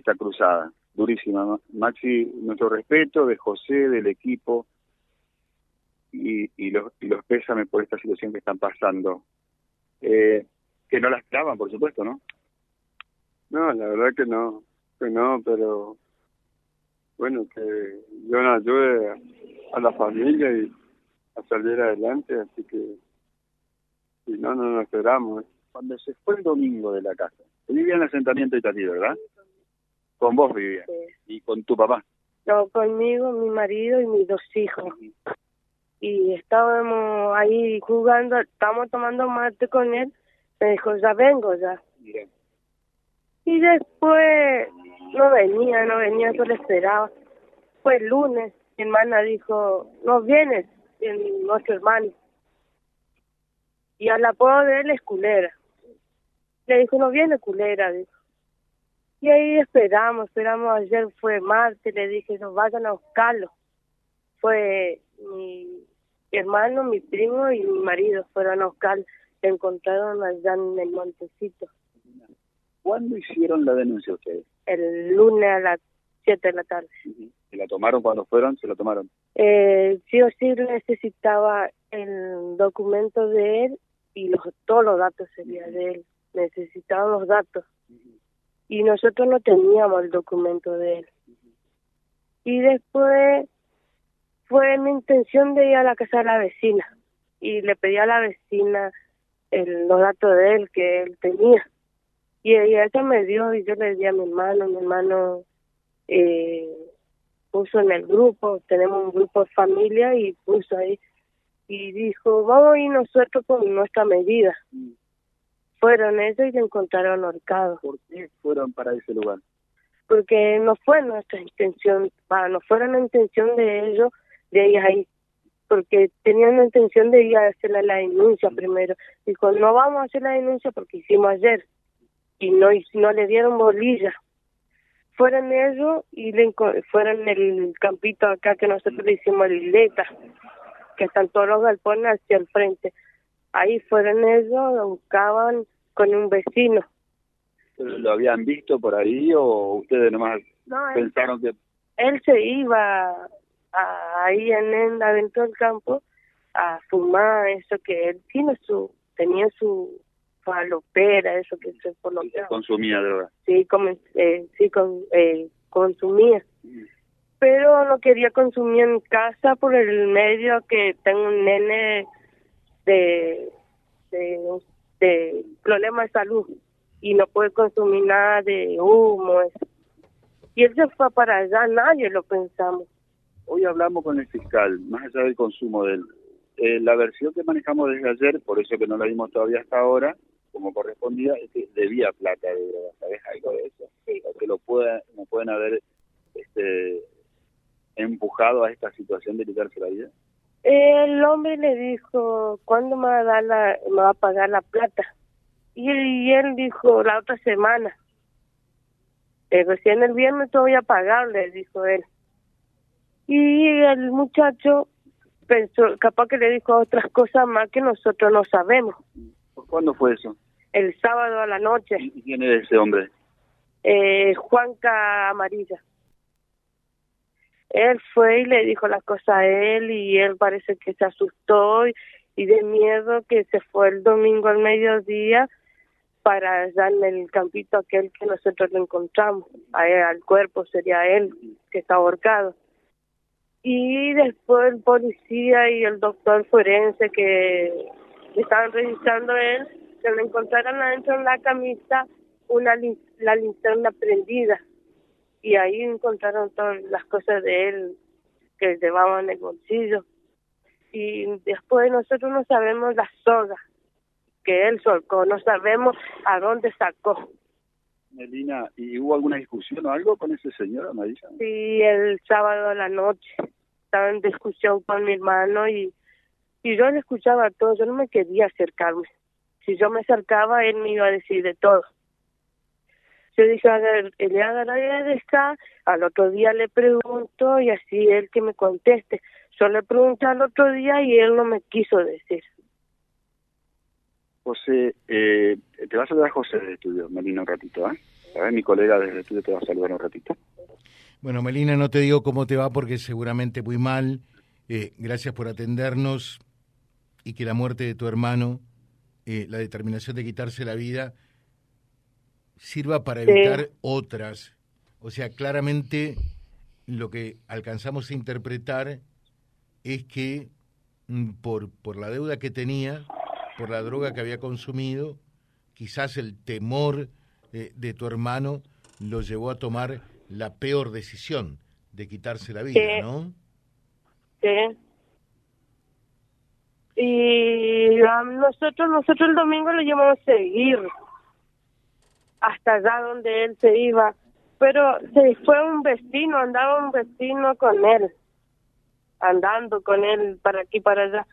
esta cruzada, durísima. Maxi, nuestro respeto de José, del equipo, y, y, los, y los pésame por esta situación que están pasando. Eh, que no la esperaban, por supuesto, ¿no? No, la verdad que no, que no, pero bueno, que yo no ayude a, la familia y a salir adelante, así que si no, no nos esperamos. Cuando se fue el domingo de la casa, en el asentamiento italiano, ¿verdad? Con vos vivía. ¿Y con tu papá? No, conmigo, mi marido y mis dos hijos y estábamos ahí jugando, estábamos tomando mate con él, me dijo, ya vengo ya. Y después no venía, no venía, yo le esperaba. Fue el lunes, mi hermana dijo, no vienes, nuestro hermano. Y al apodo de él es culera. Le dijo, no viene culera, dijo. Y ahí esperamos, esperamos, ayer fue martes, le dije, no vayan a buscarlo. Fue mi hermano, mi primo y mi marido fueron a buscar, se encontraron allá en el Montecito. ¿Cuándo hicieron la denuncia ustedes? El lunes a las 7 de la tarde. ¿Se la tomaron cuando fueron? ¿Se la tomaron? Eh, sí o sí necesitaba el documento de él y los, todos los datos serían de él. Necesitaban los datos. Y nosotros no teníamos el documento de él. Y después fue mi intención de ir a la casa de la vecina y le pedí a la vecina el, los datos de él que él tenía. Y ella me dio y yo le di a mi hermano, mi hermano eh, puso en el grupo, tenemos un grupo de familia y puso ahí y dijo, vamos a ir nosotros con nuestra medida. Fueron ellos y le encontraron ahorcado. ¿Por qué fueron para ese lugar? Porque no fue nuestra intención, no fue la intención de ellos de ellas ahí, porque tenían la intención de ir a hacer la denuncia primero. Dijo, no vamos a hacer la denuncia porque hicimos ayer y no, no le dieron bolilla. Fueron ellos y le, fueron el campito acá que nosotros le hicimos el isleta, que están todos los galpones hacia el frente. Ahí fueron ellos, lo buscaban con un vecino. ¿Lo habían visto por ahí o ustedes nomás pensaron que...? Él se iba ahí en, en adentro del campo a fumar eso que él tiene su tenía su falopera eso que se consumía droga sí eh, sí con, eh, consumía mm. pero no quería consumir en casa por el medio que tengo un nene de de, de problemas de salud y no puede consumir nada de humo y él se fue para allá nadie lo pensamos Hoy hablamos con el fiscal, más allá del consumo de él. Eh, la versión que manejamos desde ayer, por eso que no la vimos todavía hasta ahora, como correspondía, es que debía plata de droga, ¿sabes algo de eso? Sí. que lo pueda, no pueden haber este, empujado a esta situación de quitarse la vida. El hombre le dijo, ¿cuándo me va a, dar la, me va a pagar la plata? Y, él dijo, la otra semana. Eh, recién el viernes te voy a pagar, le dijo él. Y el muchacho pensó, capaz que le dijo otras cosas más que nosotros no sabemos. ¿Cuándo fue eso? El sábado a la noche. ¿Y quién es ese hombre? Eh, Juanca Amarilla. Él fue y le dijo las cosas a él y él parece que se asustó y, de miedo que se fue el domingo al mediodía para darle el campito aquel que nosotros le encontramos. A al cuerpo sería él que está ahorcado y después el policía y el doctor forense que estaban revisando él, se le encontraron adentro en la camisa una la linterna prendida y ahí encontraron todas las cosas de él que llevaban en el bolsillo y después nosotros no sabemos las sogas que él solcó, no sabemos a dónde sacó. Melina, ¿y hubo alguna discusión o algo con ese señor, Amarilla? Sí, el sábado a la noche estaba en discusión con mi hermano y, y yo le escuchaba todo, yo no me quería acercarme. Si yo me acercaba, él me iba a decir de todo. Yo dije, a ver, de está, al otro día le pregunto y así él que me conteste. Yo le pregunté al otro día y él no me quiso decir. José, eh, te vas a dar a José de estudio, Melina, un ratito, ¿eh? A ver, mi colega desde el estudio te va a saludar un ratito. Bueno, Melina, no te digo cómo te va porque seguramente muy mal. Eh, gracias por atendernos y que la muerte de tu hermano, eh, la determinación de quitarse la vida, sirva para evitar otras. O sea, claramente lo que alcanzamos a interpretar es que mm, por, por la deuda que tenía, por la droga que había consumido, quizás el temor eh, de tu hermano lo llevó a tomar la peor decisión de quitarse la vida, ¿no? Sí. Y nosotros, nosotros el domingo lo llevamos a seguir hasta allá donde él se iba, pero se fue un vecino, andaba un vecino con él, andando con él para aquí para allá.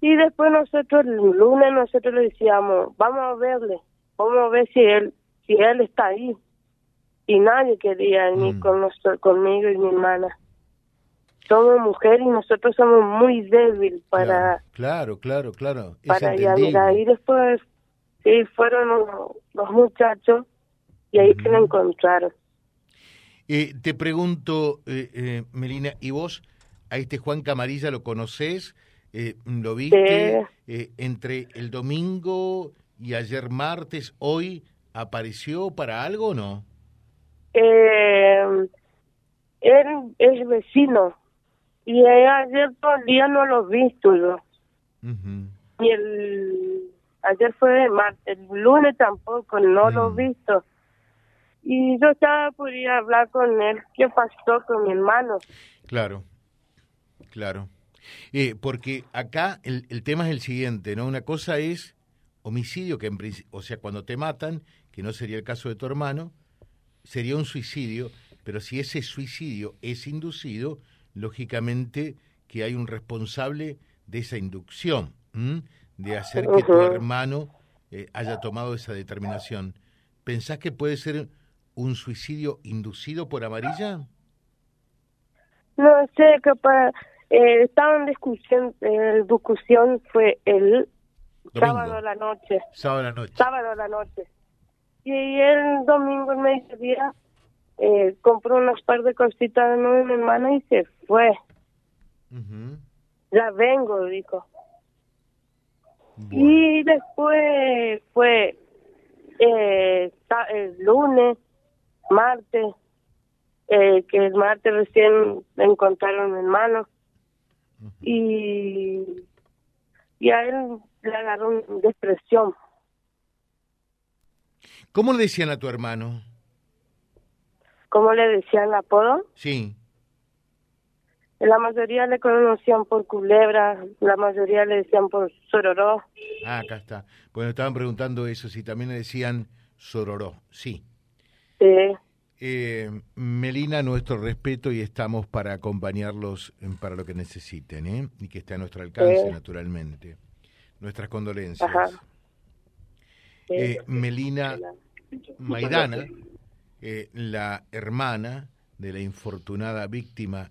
Y después nosotros el lunes nosotros le decíamos, vamos a verle, vamos a ver si él si él está ahí y nadie quería ni mm. con nuestro, conmigo y mi hermana. Somos mujeres y nosotros somos muy débiles para... Claro, claro, claro. para ir Y después, sí, fueron los, muchachos y ahí que lo encontraron. Eh, te pregunto, eh, eh, Melina, ¿y vos a este Juan Camarilla lo conocés? Eh, ¿Lo viste entre el domingo y ayer martes, hoy? ¿Apareció para algo o no? Eh, él es vecino y ayer todo el día no lo he visto yo. Y el ayer fue martes, el lunes tampoco, no lo he mm. visto. Y yo estaba por ir a hablar con él, ¿qué pasó con mi hermano? Claro, claro. Eh, porque acá el, el tema es el siguiente, ¿no? Una cosa es homicidio, que en o sea, cuando te matan, que no sería el caso de tu hermano, sería un suicidio, pero si ese suicidio es inducido, lógicamente que hay un responsable de esa inducción, de hacer que tu hermano eh, haya tomado esa determinación. ¿Pensás que puede ser un suicidio inducido por amarilla? No sé, capaz. Eh, estaba en discusión, eh, discusión fue el sábado a la noche. Sábado a la noche. Sábado a la noche. Y el domingo, el mediodía, eh, compró unas par de cositas de mi hermana y se fue. Ya vengo, dijo. Y después fue eh, el lunes, martes, eh, que el martes recién encontraron mi hermano. Y, y a él le agarró depresión. ¿Cómo le decían a tu hermano? ¿Cómo le decían apodo? Sí. La mayoría le conocían por culebra, la mayoría le decían por sororó. Ah, acá está. Bueno, estaban preguntando eso, si también le decían sororó, sí. Sí. Eh, Melina, nuestro respeto y estamos para acompañarlos para lo que necesiten, ¿eh? Y que esté a nuestro alcance, naturalmente. Nuestras condolencias. Ajá. Eh, Melina Maidana, eh, la hermana de la infortunada víctima,